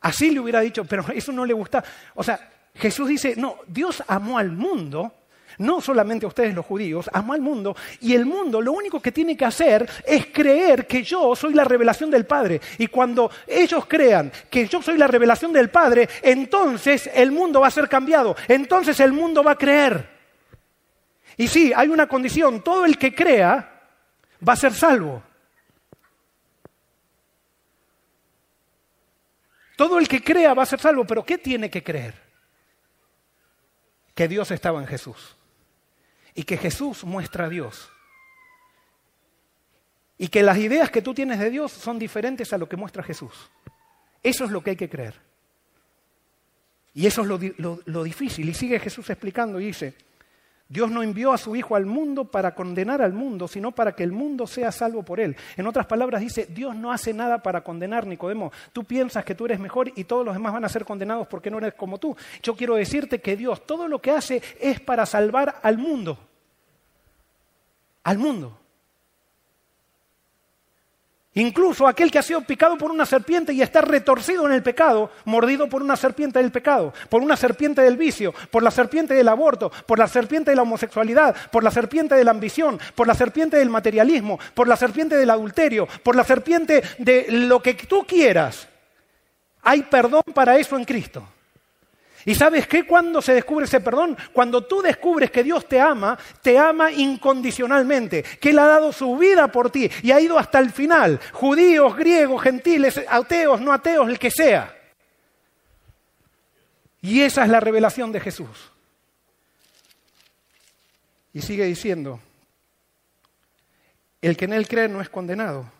Así le hubiera dicho, pero eso no le gusta. O sea, Jesús dice, no, Dios amó al mundo, no solamente a ustedes los judíos, amó al mundo, y el mundo lo único que tiene que hacer es creer que yo soy la revelación del Padre. Y cuando ellos crean que yo soy la revelación del Padre, entonces el mundo va a ser cambiado, entonces el mundo va a creer. Y sí, hay una condición, todo el que crea va a ser salvo. Todo el que crea va a ser salvo, pero ¿qué tiene que creer? Que Dios estaba en Jesús y que Jesús muestra a Dios. Y que las ideas que tú tienes de Dios son diferentes a lo que muestra Jesús. Eso es lo que hay que creer. Y eso es lo, difícil. Y sigue Jesús explicando y dice, Dios no envió a su Hijo al mundo para condenar al mundo, sino para que el mundo sea salvo por él. En otras palabras dice, Dios no hace nada para condenar, Nicodemo. Tú piensas que tú eres mejor y todos los demás van a ser condenados porque no eres como tú. Yo quiero decirte que Dios todo lo que hace es para salvar al mundo. Al mundo. Incluso aquel que ha sido picado por una serpiente y está retorcido en el pecado, mordido por una serpiente del pecado, por una serpiente del vicio, por la serpiente del aborto, por la serpiente de la homosexualidad, por la serpiente de la ambición, por la serpiente del materialismo, por la serpiente del adulterio, por la serpiente de lo que tú quieras. Hay perdón para eso en Cristo. ¿Y sabes qué? Cuando se descubre ese perdón, cuando tú descubres que Dios te ama, te ama incondicionalmente, que Él ha dado su vida por ti y ha ido hasta el final, judíos, griegos, gentiles, ateos, no ateos, el que sea. Y esa es la revelación de Jesús. Y sigue diciendo, el que en Él cree no es condenado,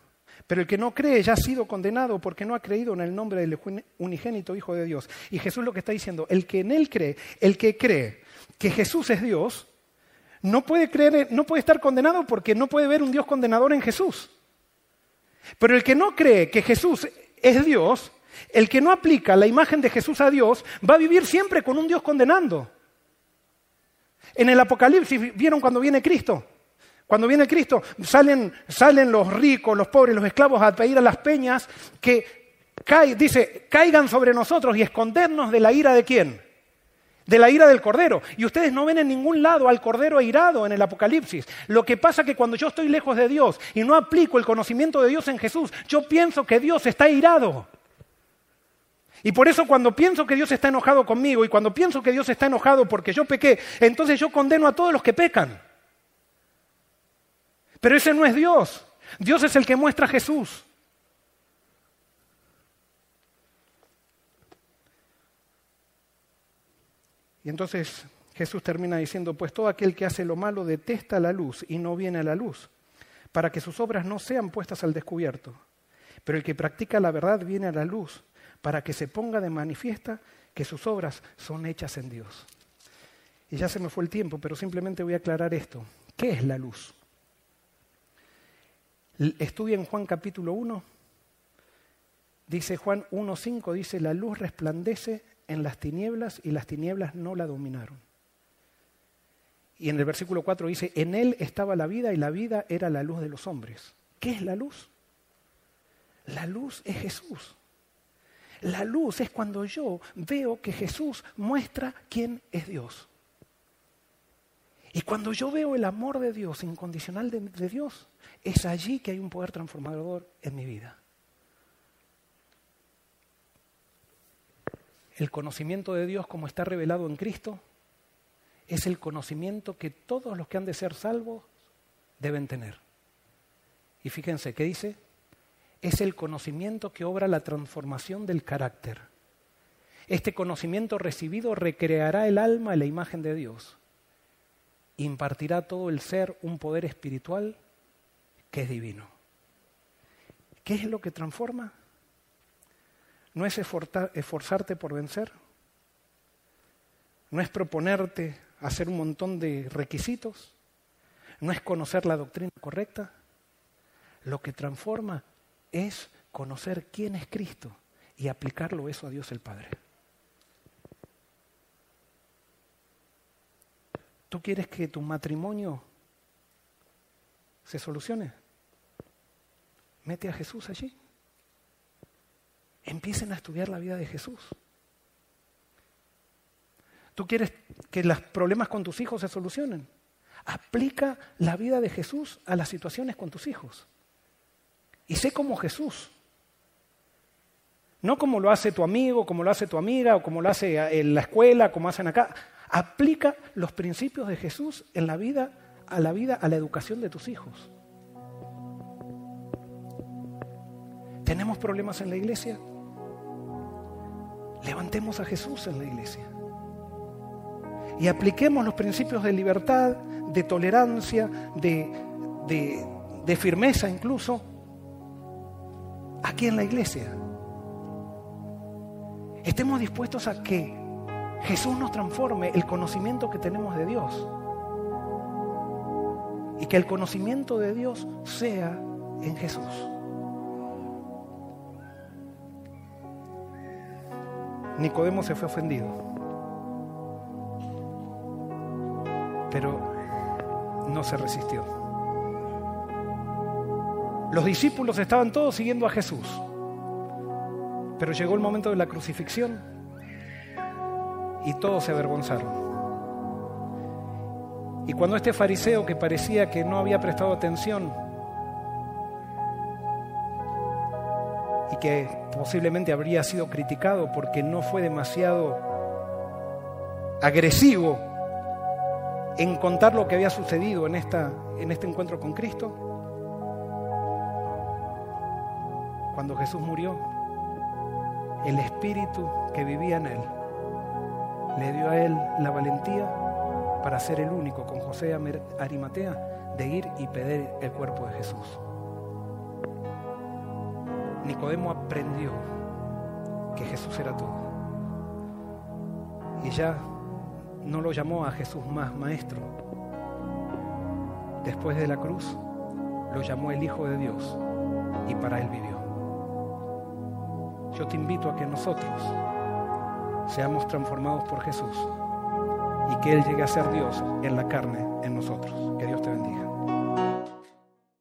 pero el que no cree ya ha sido condenado porque no ha creído en el nombre del unigénito Hijo de Dios. Y Jesús lo que está diciendo, el que en él cree, el que cree que Jesús es Dios, no puede, creer, no puede estar condenado porque no puede ver un Dios condenador en Jesús. Pero el que no cree que Jesús es Dios, el que no aplica la imagen de Jesús a Dios, va a vivir siempre con un Dios condenando. En el Apocalipsis, ¿vieron cuando viene Cristo? Cuando viene Cristo, salen, salen los ricos, los pobres, los esclavos a pedir a las peñas que dice, caigan sobre nosotros y escondernos de la ira de quién? De la ira del Cordero. Y ustedes no ven en ningún lado al Cordero airado en el Apocalipsis. Lo que pasa es que cuando yo estoy lejos de Dios y no aplico el conocimiento de Dios en Jesús, yo pienso que Dios está airado. Y por eso cuando pienso que Dios está enojado conmigo y cuando pienso que Dios está enojado porque yo pequé, entonces yo condeno a todos los que pecan. Pero ese no es Dios. Dios es el que muestra a Jesús. Y entonces Jesús termina diciendo, pues todo aquel que hace lo malo detesta la luz y no viene a la luz, para que sus obras no sean puestas al descubierto. Pero el que practica la verdad viene a la luz, para que se ponga de manifiesta que sus obras son hechas en Dios. Y ya se me fue el tiempo, pero simplemente voy a aclarar esto. ¿Qué es la luz? Estudia en Juan capítulo 1. Dice Juan 1.5, dice, la luz resplandece en las tinieblas y las tinieblas no la dominaron. Y en el versículo 4 dice, en él estaba la vida y la vida era la luz de los hombres. ¿Qué es la luz? La luz es Jesús. La luz es cuando yo veo que Jesús muestra quién es Dios. Y cuando yo veo el amor de Dios, incondicional de, Dios, es allí que hay un poder transformador en mi vida. El conocimiento de Dios como está revelado en Cristo es el conocimiento que todos los que han de ser salvos deben tener. Y fíjense, ¿qué dice? Es el conocimiento que obra la transformación del carácter. Este conocimiento recibido recreará el alma en la imagen de Dios impartirá todo el ser un poder espiritual que es divino. ¿Qué es lo que transforma? No es esforzarte por vencer, no es proponerte hacer un montón de requisitos, no es conocer la doctrina correcta. Lo que transforma es conocer quién es Cristo y aplicarlo eso a Dios el Padre. ¿Tú quieres que tu matrimonio se solucione? Mete a Jesús allí. Empiecen a estudiar la vida de Jesús. ¿Tú quieres que los problemas con tus hijos se solucionen? Aplica la vida de Jesús a las situaciones con tus hijos. Y sé como Jesús. No como lo hace tu amigo, como lo hace tu amiga, o como lo hace en la escuela, como hacen acá. Aplica los principios de Jesús en la vida, a la vida, a la educación de tus hijos. ¿Tenemos problemas en la iglesia? Levantemos a Jesús en la iglesia. Y apliquemos los principios de libertad, de tolerancia, de, de firmeza incluso, aquí en la iglesia. Estemos dispuestos a que Jesús nos transforme el conocimiento que tenemos de Dios. Y que el conocimiento de Dios sea en Jesús. Nicodemo se fue ofendido. Pero no se resistió. Los discípulos estaban todos siguiendo a Jesús. Pero llegó el momento de la crucifixión y todos se avergonzaron. Y cuando este fariseo que parecía que no había prestado atención y que posiblemente habría sido criticado porque no fue demasiado agresivo en contar lo que había sucedido en, esta, en este encuentro con Cristo, cuando Jesús murió, el espíritu que vivía en él le dio a él la valentía para ser el único con José Arimatea de ir y pedir el cuerpo de Jesús. Nicodemo aprendió que Jesús era todo. Y ya no lo llamó a Jesús más maestro. Después de la cruz, lo llamó el Hijo de Dios y para él vivió. Yo te invito a que nosotros seamos transformados por Jesús y que Él llegue a ser Dios en la carne en nosotros. Que Dios te bendiga.